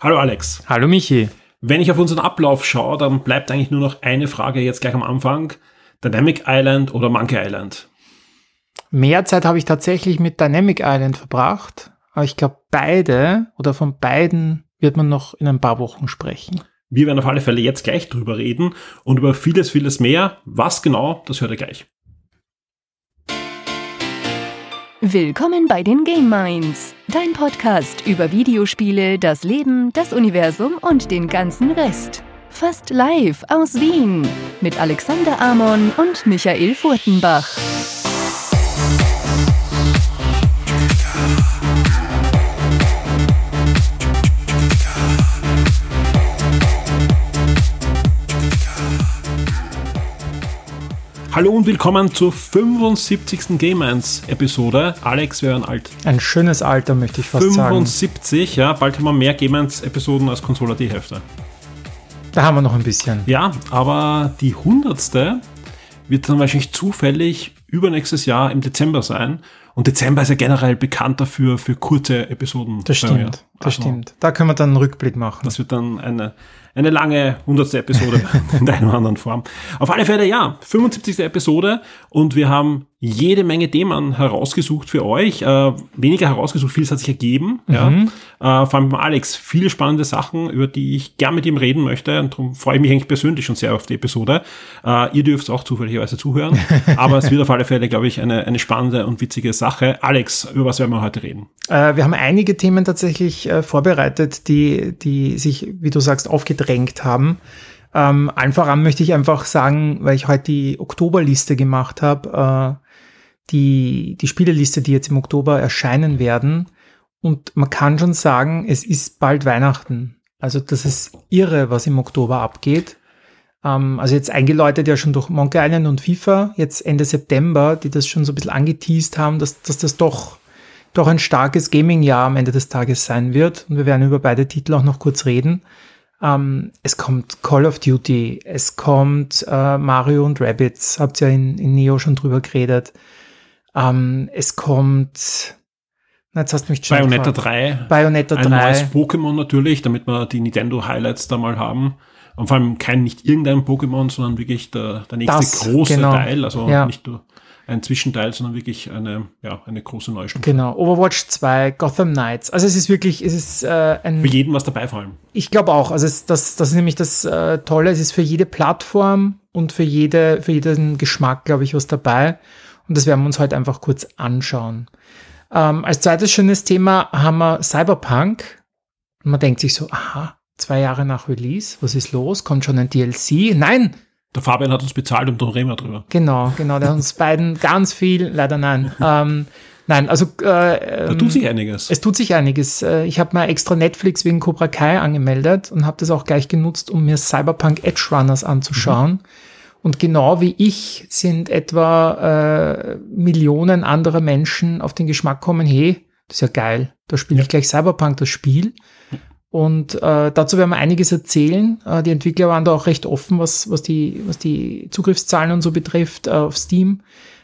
Hallo Alex. Hallo Michi. Wenn ich auf unseren Ablauf schaue, dann bleibt eigentlich nur noch eine Frage jetzt gleich am Anfang. Dynamic Island oder Monkey Island? Mehr Zeit habe ich tatsächlich mit Dynamic Island verbracht, aber ich glaube beide oder von beiden wird man noch in ein paar Wochen sprechen. Wir werden auf alle Fälle jetzt gleich drüber reden und über vieles, vieles mehr. Was genau, das hört ihr gleich. Willkommen bei den Game Minds, dein Podcast über Videospiele, das Leben, das Universum und den ganzen Rest. Fast live aus Wien mit Alexander Amon und Michael Furtenbach. Hallo und willkommen zur 75. Game 1 Episode. Alex, wir werden alt. Ein schönes Alter, möchte ich fast 75, sagen. ja. Bald haben wir mehr Game 1 Episoden als Consola die Hälfte. Da haben wir noch ein bisschen. Ja, aber die 100. wird dann wahrscheinlich zufällig übernächstes Jahr im Dezember sein. Und Dezember ist ja generell bekannt dafür für kurze Episoden. Das stimmt, das also, stimmt. Da können wir dann einen Rückblick machen. Das wird dann eine eine lange 100. Episode in der einen oder anderen Form. Auf alle Fälle, ja, 75. Episode und wir haben jede Menge Themen herausgesucht für euch. Äh, weniger herausgesucht, vieles hat sich ergeben. Mhm. Ja. Äh, vor allem mit Alex, viele spannende Sachen, über die ich gern mit ihm reden möchte. Und darum freue ich mich eigentlich persönlich schon sehr auf die Episode. Äh, ihr dürft auch zufälligerweise zuhören. aber es wird auf alle Fälle, glaube ich, eine, eine spannende und witzige Sache. Alex, über was werden wir heute reden? Äh, wir haben einige Themen tatsächlich äh, vorbereitet, die, die sich, wie du sagst, aufgedrängt haben. Ähm, einfach an möchte ich einfach sagen, weil ich heute die Oktoberliste gemacht habe, äh, die, die Spieleliste, die jetzt im Oktober erscheinen werden. Und man kann schon sagen, es ist bald Weihnachten. Also das ist irre, was im Oktober abgeht. Ähm, also jetzt eingeläutet ja schon durch Monkey Island und FIFA, jetzt Ende September, die das schon so ein bisschen angeteased haben, dass, dass das doch, doch ein starkes Gaming-Jahr am Ende des Tages sein wird. Und wir werden über beide Titel auch noch kurz reden. Ähm, es kommt Call of Duty, es kommt äh, Mario und Rabbits, habt ihr ja in, in Neo schon drüber geredet. Ähm, es kommt. Na, jetzt hast du mich schon Bayonetta gefragt. 3. Bayonetta ein 3. Ein neues Pokémon natürlich, damit wir die Nintendo-Highlights da mal haben. Und vor allem kein nicht irgendein Pokémon, sondern wirklich der, der nächste das, große genau. Teil. Also ja. nicht nur ein Zwischenteil, sondern wirklich eine, ja, eine große Neustufe. Genau, Overwatch 2, Gotham Knights. Also es ist wirklich, es ist äh, ein... Für jeden was dabei vor allem. Ich glaube auch. Also es, das, das ist nämlich das äh, Tolle. Es ist für jede Plattform und für, jede, für jeden Geschmack, glaube ich, was dabei. Und das werden wir uns heute einfach kurz anschauen. Ähm, als zweites schönes Thema haben wir Cyberpunk. Und man denkt sich so, aha, zwei Jahre nach Release, was ist los? Kommt schon ein DLC? Nein! Der Fabian hat uns bezahlt und dann reden wir drüber. Genau, genau, der hat uns beiden ganz viel, leider nein. Ähm, nein, also äh, da tut sich einiges. Es tut sich einiges. Äh, ich habe mal extra Netflix wegen Cobra Kai angemeldet und habe das auch gleich genutzt, um mir Cyberpunk Edge Runners anzuschauen. Mhm. Und genau wie ich sind etwa äh, Millionen anderer Menschen auf den Geschmack kommen, hey, das ist ja geil, da spiele ja. ich gleich Cyberpunk das Spiel. Und äh, dazu werden wir einiges erzählen. Äh, die Entwickler waren da auch recht offen, was, was, die, was die Zugriffszahlen und so betrifft äh, auf Steam.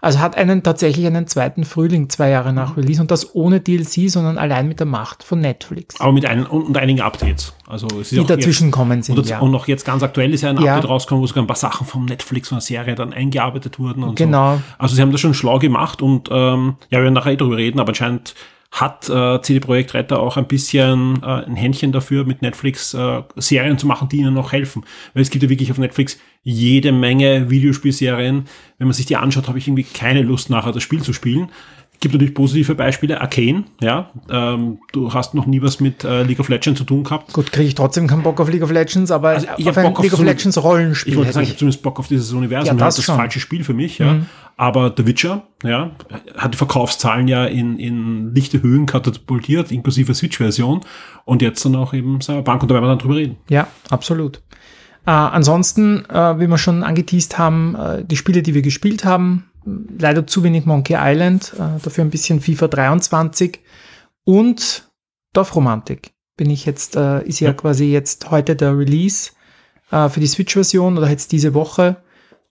Also hat einen tatsächlich einen zweiten Frühling zwei Jahre nach. Release und das ohne DLC, sondern allein mit der Macht von Netflix. Aber mit ein, und, einigen Updates. Also es ist die dazwischen jetzt, kommen sind. Und, ja. und noch jetzt ganz aktuell ist ja ein ja. Update rausgekommen, wo sogar ein paar Sachen vom Netflix von der Serie dann eingearbeitet wurden und genau. so. Also sie haben das schon schlau gemacht und ähm, ja, wir werden nachher eh drüber reden, aber anscheinend hat äh, CD Projekt Retter auch ein bisschen äh, ein Händchen dafür, mit Netflix äh, Serien zu machen, die ihnen noch helfen. Weil es gibt ja wirklich auf Netflix jede Menge Videospielserien. Wenn man sich die anschaut, habe ich irgendwie keine Lust nachher das Spiel zu spielen. Gibt natürlich positive Beispiele. Arcane, ja. Ähm, du hast noch nie was mit äh, League of Legends zu tun gehabt. Gut, kriege ich trotzdem keinen Bock auf League of Legends, aber also ich auf ein League of Legends Rollenspiel. Ich wollte sagen, ich habe zumindest Bock auf dieses Universum. Ja, das, das ist das falsche Spiel für mich, ja. Mhm. Aber The Witcher, ja, hat die Verkaufszahlen ja in, in lichte Höhen katapultiert, inklusive Switch-Version. Und jetzt dann auch eben Cyberpunk, und da werden wir dann drüber reden. Ja, absolut. Äh, ansonsten, äh, wie wir schon angeteased haben, äh, die Spiele, die wir gespielt haben, leider zu wenig Monkey Island, äh, dafür ein bisschen FIFA 23 und Dorfromantik. Bin ich jetzt, äh, ist ja, ja, quasi jetzt heute der Release äh, für die Switch-Version oder jetzt diese Woche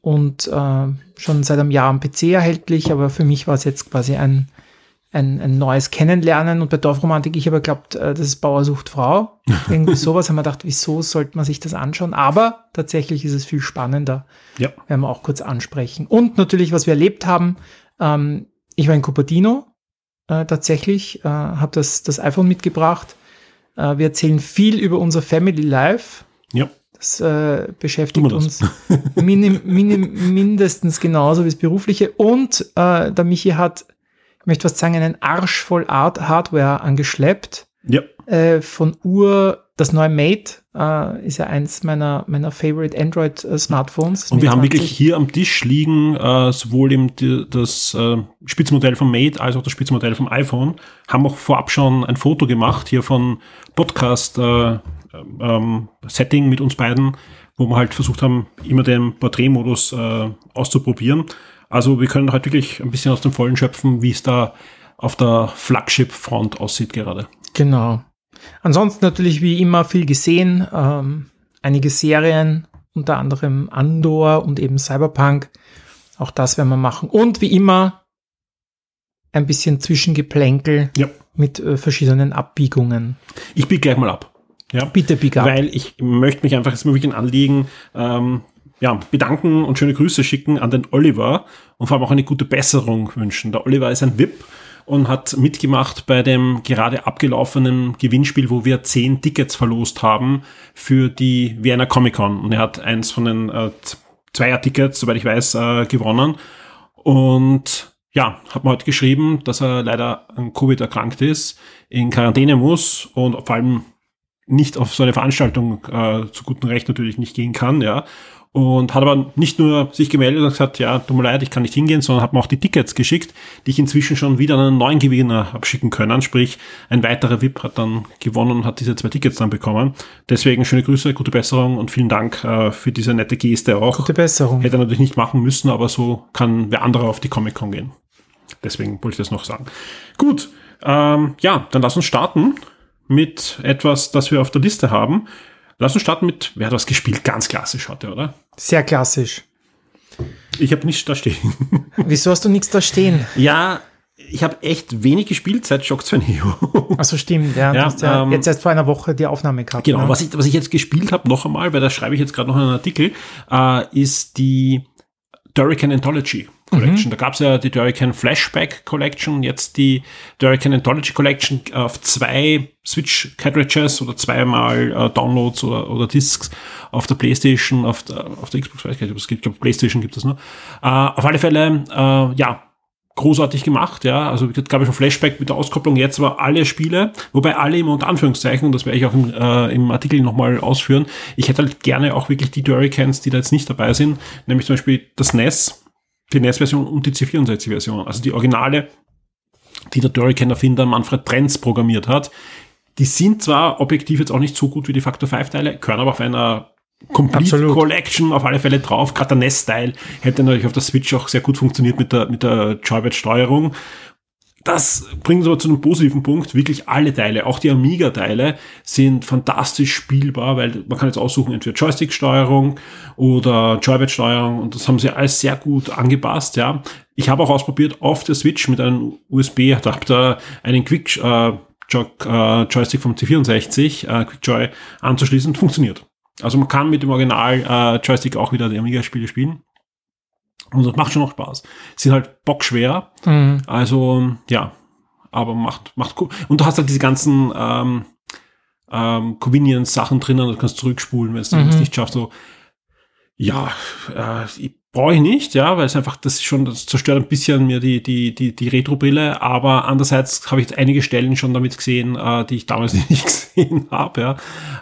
und schon seit einem Jahr am PC erhältlich, aber für mich war es jetzt quasi ein, ein, ein neues Kennenlernen. Und bei Dorfromantik, ich habe geglaubt, äh, das ist Bauersucht Frau. Irgendwie sowas haben wir gedacht, wieso sollte man sich das anschauen? Aber tatsächlich ist es viel spannender. Ja. Werden wir auch kurz ansprechen. Und natürlich, was wir erlebt haben, ähm, ich war in Cupertino äh, tatsächlich, äh, habe das, das iPhone mitgebracht. Äh, wir erzählen viel über unser Family Life. Ja. Das äh, beschäftigt das. uns minim, minim, mindestens genauso wie das Berufliche. Und äh, der Michi hat, ich möchte fast sagen, einen Arsch voll Art Hardware angeschleppt. Ja. Äh, von Uhr, das neue Mate äh, ist ja eins meiner, meiner Favorite Android-Smartphones. Und wir haben wirklich hier am Tisch liegen, äh, sowohl eben die, das äh, Spitzmodell vom Mate als auch das Spitzmodell vom iPhone. Haben auch vorab schon ein Foto gemacht hier von Podcast äh, ähm, Setting mit uns beiden, wo wir halt versucht haben, immer den Porträtmodus äh, auszuprobieren. Also wir können halt wirklich ein bisschen aus dem Vollen schöpfen, wie es da auf der Flagship-Front aussieht gerade. Genau. Ansonsten natürlich wie immer viel gesehen, ähm, einige Serien, unter anderem Andor und eben Cyberpunk. Auch das werden wir machen. Und wie immer ein bisschen Zwischengeplänkel Ja. mit äh, verschiedenen Abbiegungen. Ich biege gleich mal ab. Ja. Bitte, bieg ab. Weil ich möchte mich einfach jetzt mal wirklich ein Anliegen ähm, ja, bedanken und schöne Grüße schicken an den Oliver und vor allem auch eine gute Besserung wünschen. Der Oliver ist ein VIP und hat mitgemacht bei dem gerade abgelaufenen Gewinnspiel, wo wir zehn Tickets verlost haben für die Vienna Comic Con. Und er hat eins von den äh, Zweier-Tickets, soweit ich weiß, äh, gewonnen. Und ja, hat mir heute geschrieben, dass er leider an Covid erkrankt ist, in Quarantäne muss und vor allem nicht auf so eine Veranstaltung äh, zu gutem Recht natürlich nicht gehen kann, ja. Und hat aber nicht nur sich gemeldet und gesagt, ja, tut mir leid, ich kann nicht hingehen, sondern hat mir auch die Tickets geschickt, die ich inzwischen schon wieder an einen neuen Gewinner abschicken können. Sprich, ein weiterer VIP hat dann gewonnen und hat diese zwei Tickets dann bekommen. Deswegen schöne Grüße, gute Besserung und vielen Dank äh, für diese nette Geste auch. Gute Besserung. Hätte er natürlich nicht machen müssen, aber so kann wer andere auf die Comic-Con gehen. Deswegen wollte ich das noch sagen. Gut, ähm, ja, dann lass uns starten mit etwas, das wir auf der Liste haben. Lass uns starten mit, wer hat was gespielt? Ganz klassisch heute, oder? Sehr klassisch. Ich habe nichts da stehen. Wieso hast du nichts da stehen? ja, ich habe echt wenig gespielt seit Shock 2 Neo. Achso, stimmt. Ja, Ja, ja ähm, jetzt erst vor einer Woche die Aufnahme gehabt. Genau, ne? was ich, was ich jetzt gespielt habe, noch einmal, weil da schreibe ich jetzt gerade noch einen Artikel, äh, ist die Durrican Anthology Collection. Da gab es ja die Durrican Flashback Collection, jetzt die Durrican Anthology Collection auf zwei Switch-Cartridges oder zweimal äh, Downloads oder, oder Discs auf der Playstation, auf der, auf der Xbox, weiß ich nicht, ob es gibt, ich glaube, Playstation gibt es nur. Äh, auf alle Fälle, äh, ja, großartig gemacht, ja. Also es gab ja schon Flashback mit der Auskopplung, jetzt aber alle Spiele, wobei alle immer unter Anführungszeichen, und das werde ich auch im, äh, im Artikel nochmal ausführen. Ich hätte halt gerne auch wirklich die Durricans, die da jetzt nicht dabei sind, nämlich zum Beispiel das NES, die NES-Version und die C64-Version. Also die Originale, die der Durrican-Erfinder Manfred Trenz programmiert hat. Die sind zwar objektiv jetzt auch nicht so gut wie die Factor 5-Teile, können aber auf einer Complete Absolut. Collection auf alle Fälle drauf. Gerade der NES-Style hätte natürlich auf der Switch auch sehr gut funktioniert mit der, mit der Joybird-Steuerung. Das bringt uns aber zu einem positiven Punkt. Wirklich alle Teile, auch die Amiga-Teile, sind fantastisch spielbar, weil man kann jetzt aussuchen, entweder Joystick-Steuerung oder Joybird-Steuerung und das haben sie alles sehr gut angepasst, ja. Ich habe auch ausprobiert, auf der Switch mit einem USB-Adapter einen Quick, äh, äh, Joystick vom C64, äh, QuickJoy anzuschließen, funktioniert. Also man kann mit dem Original äh, Joystick auch wieder die Amiga-Spiele spielen. Und das macht schon noch Spaß. Sind halt bockschwer. Mhm. Also, ja. Aber macht, macht cool. Und du hast halt diese ganzen ähm, ähm, Convenience-Sachen drinnen, du kannst zurückspulen, wenn es Mhm. nicht schaffst. So, ja, äh, ich brauche ich nicht, ja, weil es einfach, das ist schon, das zerstört ein bisschen mir die, die, die, die Retro-Brille, aber andererseits habe ich jetzt einige Stellen schon damit gesehen, äh, die ich damals nicht gesehen habe, ja.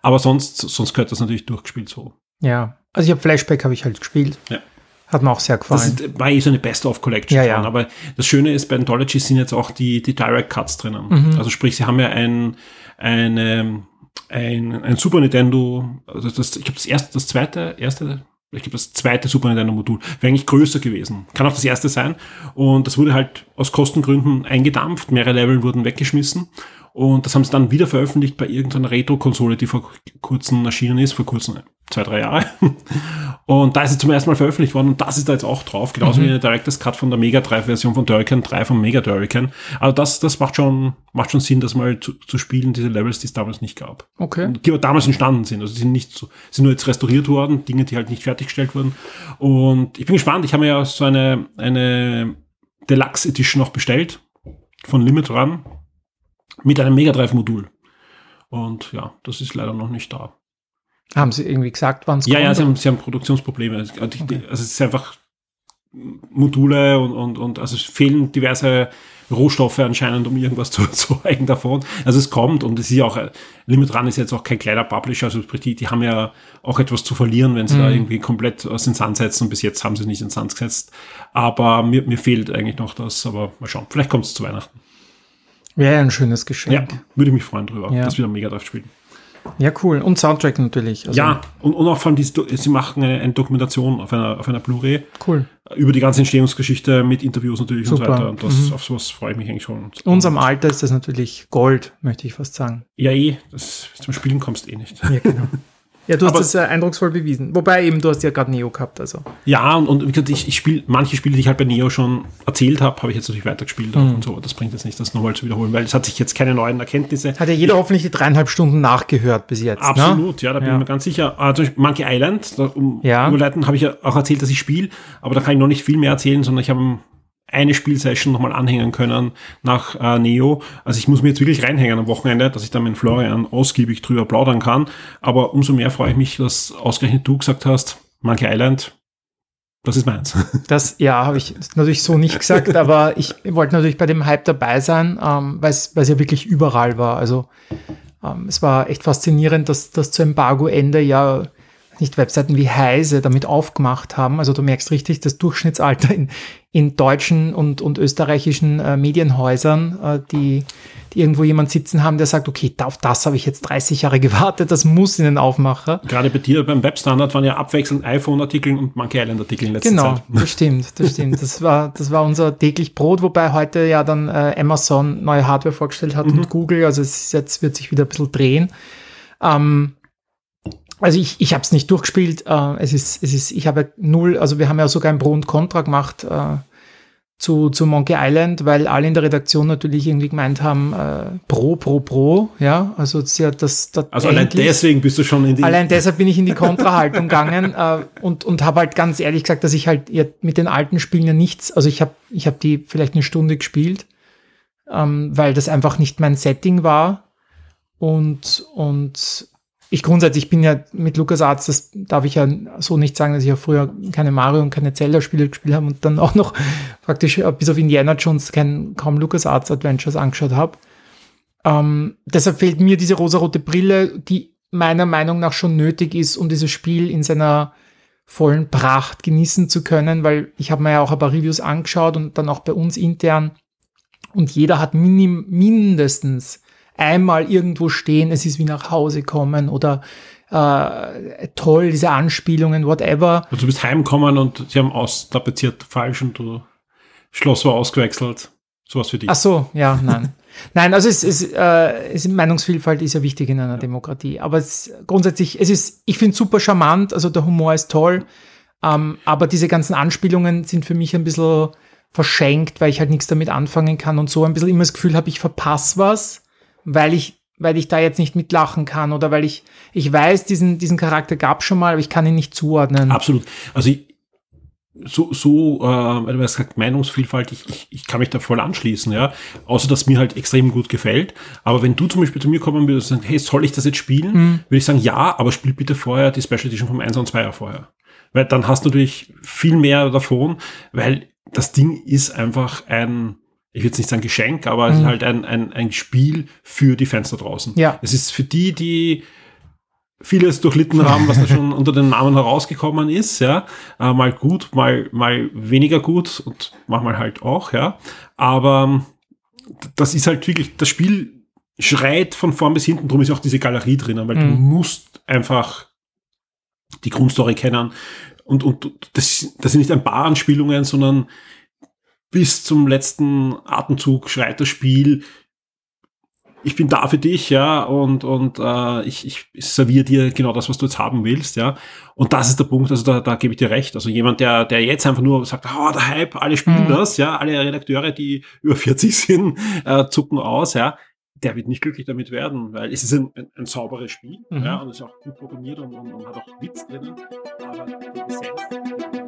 Aber sonst, sonst gehört das natürlich durchgespielt so. Ja. Also ich habe Flashback habe ich halt gespielt. Ja. Hat mir auch sehr Das gefallen. ist, war eh so eine Best-of-Collection Ja, ja. Aber das Schöne ist, bei Anthology sind jetzt auch die, die Direct Cuts drinnen. Mhm. Also sprich, sie haben ja ein, eine, ein, ein Super Nintendo, also das, ich glaube das erste, das zweite, erste, ich glaube das zweite Super Nintendo Modul, wäre eigentlich größer gewesen. Kann auch das erste sein. Und das wurde halt aus Kostengründen eingedampft, mehrere Level wurden weggeschmissen. Und das haben sie dann wieder veröffentlicht bei irgendeiner Retro-Konsole, die vor kurzem erschienen ist, vor kurzem, zwei, drei Jahre. Und da ist es zum ersten Mal veröffentlicht worden und das ist da jetzt auch drauf, genauso Mhm. wie eine Director's Cut von der Mega Drive Version von Durrican 3 vom Mega Durrican. Also das, das macht schon, macht schon Sinn, das mal zu, zu spielen, diese Levels, die es damals nicht gab. Okay. Die aber damals entstanden sind. Also die sind nicht so, sind nur jetzt restauriert worden, Dinge, die halt nicht fertiggestellt wurden. Und ich bin gespannt, ich habe mir ja so eine, eine Deluxe Edition noch bestellt von Limit Run mit einem Mega Drive Modul. Und ja, das ist leider noch nicht da. Haben Sie irgendwie gesagt, wann es Ja, ja, kommt? sie haben, sie haben Produktionsprobleme. Also, die- also es ist einfach Module und, und, und also es fehlen diverse Rohstoffe anscheinend, um irgendwas zu erzeugen davon. Also es kommt und es ist ja auch, Limit Run ist jetzt auch kein kleiner Publisher, also die, die haben ja auch etwas zu verlieren, wenn sie da irgendwie komplett aus den Sand setzen und bis jetzt haben sie es nicht in den Sand gesetzt. Aber mir, mir fehlt eigentlich noch das, aber mal schauen. Vielleicht kommt es zu Weihnachten. Wäre ein schönes Geschenk. Ja, würde ich mich freuen drüber, Ja. dass wir Mega Drive spielen. Ja, cool. Und Soundtrack natürlich. Also, ja, und, und auch vor allem, sie machen eine, eine Dokumentation auf einer, auf einer Blu-ray Cool. über die ganze Entstehungsgeschichte mit Interviews natürlich und so Super. weiter. Und das, Mhm. auf sowas freue ich mich eigentlich schon. In unserem Alter ist das natürlich Gold, möchte ich fast sagen. Ja, eh, das, zum Spielen kommst du eh nicht. Ja, genau. Ja, du hast Aber- das äh, eindrucksvoll bewiesen. Wobei eben, du hast ja gerade Neo gehabt, also. Ja, und, und wie gesagt, ich, ich spiele manche Spiele, die ich halt bei Neo schon erzählt habe, habe ich jetzt natürlich weitergespielt Mhm. und so. Das bringt jetzt nicht, das nochmal zu wiederholen, weil es hat sich jetzt keine neuen Erkenntnisse. Hat ja jeder hoffentlich die dreieinhalb Stunden nachgehört bis jetzt. Ne? Absolut, ja, da bin Ja. ich mir ganz sicher. Beispiel Monkey Island, da, um Ja. überleiten, habe ich ja auch erzählt, dass ich spiele, aber da kann ich noch nicht viel mehr erzählen, sondern ich habe eine Spielsession nochmal anhängen können nach äh, Neo. Also ich muss mir jetzt wirklich reinhängen am Wochenende, dass ich dann mit Florian ausgiebig drüber plaudern kann. Aber umso mehr freue ich mich, dass ausgerechnet du gesagt hast, Monkey Island, das ist meins. Das, ja, habe ich natürlich so nicht gesagt, aber ich wollte natürlich bei dem Hype dabei sein, ähm, weil es ja wirklich überall war. Also ähm, es war echt faszinierend, dass das zu Embargo-Ende ja nicht Webseiten wie Heise damit aufgemacht haben. Also du merkst richtig, das Durchschnittsalter in, in deutschen und, und österreichischen äh, Medienhäusern, äh, die, die irgendwo jemand sitzen haben, der sagt, okay, auf das habe ich jetzt 30 Jahre gewartet, das muss in den Aufmacher. Gerade bei dir beim Webstandard waren ja abwechselnd iPhone-Artikel und Monkey Island-Artikel in letzter Genau, Zeit. das stimmt, das stimmt. Das war, das war unser täglich Brot, wobei heute ja dann äh, Amazon neue Hardware vorgestellt hat und Google, also es jetzt wird sich wieder ein bisschen drehen. Ähm, also ich, ich habe es nicht durchgespielt. Äh, es ist, es ist, ich habe null, also wir haben ja sogar ein Pro und Contra gemacht äh, zu, zu Monkey Island, weil alle in der Redaktion natürlich irgendwie gemeint haben, äh, Pro, Pro, Pro, ja, also es ist ja das, das Also allein deswegen bist du schon in die... Allein deshalb bin ich in die Kontrahaltung gegangen äh, und, und habe halt ganz ehrlich gesagt, dass ich halt mit den alten Spielen ja nichts, also ich habe ich hab die vielleicht eine Stunde gespielt, ähm, weil das einfach nicht mein Setting war und, und ich grundsätzlich bin ja mit LucasArts, das darf ich ja so nicht sagen, dass ich ja früher keine Mario und keine Zelda-Spiele gespielt habe und dann auch noch praktisch bis auf Indiana Jones kein, kaum LucasArts Adventures angeschaut habe. Ähm, deshalb fehlt mir diese rosarote Brille, die meiner Meinung nach schon nötig ist, um dieses Spiel in seiner vollen Pracht genießen zu können, weil ich habe mir ja auch ein paar Reviews angeschaut und dann auch bei uns intern und jeder hat minim, mindestens einmal irgendwo stehen, es ist wie nach Hause kommen oder äh, toll, diese Anspielungen, whatever. Also du bist heimgekommen und sie haben austapeziert falsch und du Schloss war ausgewechselt. Sowas für dich. Ach so, ja, nein. nein, also es, es, äh, es Meinungsvielfalt ist ja wichtig in einer Demokratie. Aber es, grundsätzlich, es ist, ich finde es super charmant, also der Humor ist toll, ähm, aber diese ganzen Anspielungen sind für mich ein bisschen verschenkt, weil ich halt nichts damit anfangen kann und so ein bisschen immer das Gefühl habe, ich verpasse was, weil ich weil ich da jetzt nicht mitlachen kann oder weil ich, ich weiß, diesen, diesen Charakter gab schon mal, aber ich kann ihn nicht zuordnen. Absolut. Also ich, so, so, äh, du hast gesagt, Meinungsvielfalt, ich, ich, ich kann mich da voll anschließen, ja. Außer, dass mir halt extrem gut gefällt. Aber wenn du zum Beispiel zu mir kommen würdest und sagen, hey, soll ich das jetzt spielen? Mhm. Würde ich sagen, ja, aber spiel bitte vorher die Special Edition vom 1 und 2 vorher. Weil dann hast du natürlich viel mehr davon, weil das Ding ist einfach ein, ich will jetzt nicht sagen Geschenk, aber es ist halt ein, ein, ein Spiel für die Fans da draußen. Ja. Es ist für die, die vieles durchlitten haben, was da schon unter den Namen herausgekommen ist, ja. Äh, mal gut, mal, mal weniger gut und manchmal halt auch, ja. Aber ähm, das ist halt wirklich, das Spiel schreit von vorn bis hinten, drum ist auch diese Galerie drinnen, weil du Mhm. musst einfach die Grundstory kennen. Und, und das, das sind nicht ein paar Anspielungen, sondern bis zum letzten Atemzug schreit das Spiel ich bin da für dich, ja, und, und äh, ich, ich serviere dir genau das, was du jetzt haben willst, ja. Und das ist der Punkt, also da, da gebe ich dir recht. Also jemand, der, der jetzt einfach nur sagt, oh, der Hype, alle spielen mhm. das, ja, alle Redakteure, die über 40 sind, äh, zucken aus, ja, der wird nicht glücklich damit werden, weil es ist ein, ein, ein sauberes Spiel, mhm. ja, und es ist auch gut programmiert und, und, und hat auch Witz drinnen, aber die Essenz